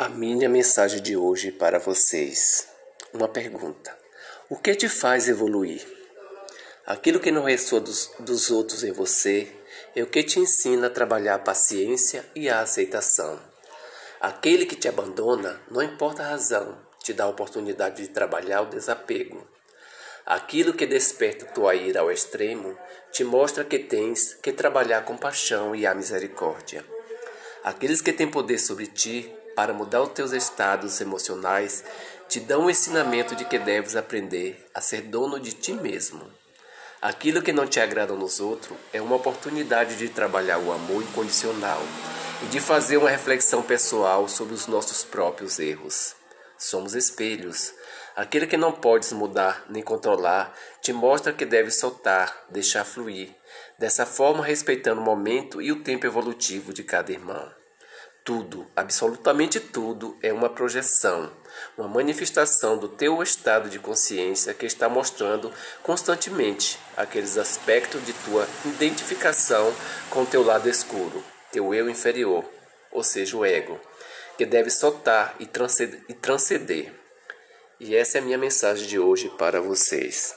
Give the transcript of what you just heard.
A minha mensagem de hoje para vocês. Uma pergunta: O que te faz evoluir? Aquilo que não ressoa dos, dos outros em você é o que te ensina a trabalhar a paciência e a aceitação. Aquele que te abandona, não importa a razão, te dá a oportunidade de trabalhar o desapego. Aquilo que desperta tua ira ao extremo te mostra que tens que trabalhar a compaixão e a misericórdia. Aqueles que têm poder sobre ti para mudar os teus estados emocionais te dão o ensinamento de que deves aprender a ser dono de ti mesmo. Aquilo que não te agrada nos outros é uma oportunidade de trabalhar o amor incondicional e de fazer uma reflexão pessoal sobre os nossos próprios erros. Somos espelhos. Aquele que não podes mudar nem controlar te mostra que deves soltar, deixar fluir, dessa forma respeitando o momento e o tempo evolutivo de cada irmão. Tudo, absolutamente tudo, é uma projeção, uma manifestação do teu estado de consciência que está mostrando constantemente aqueles aspectos de tua identificação com teu lado escuro, teu eu inferior, ou seja, o ego, que deve soltar e transcender. E essa é a minha mensagem de hoje para vocês.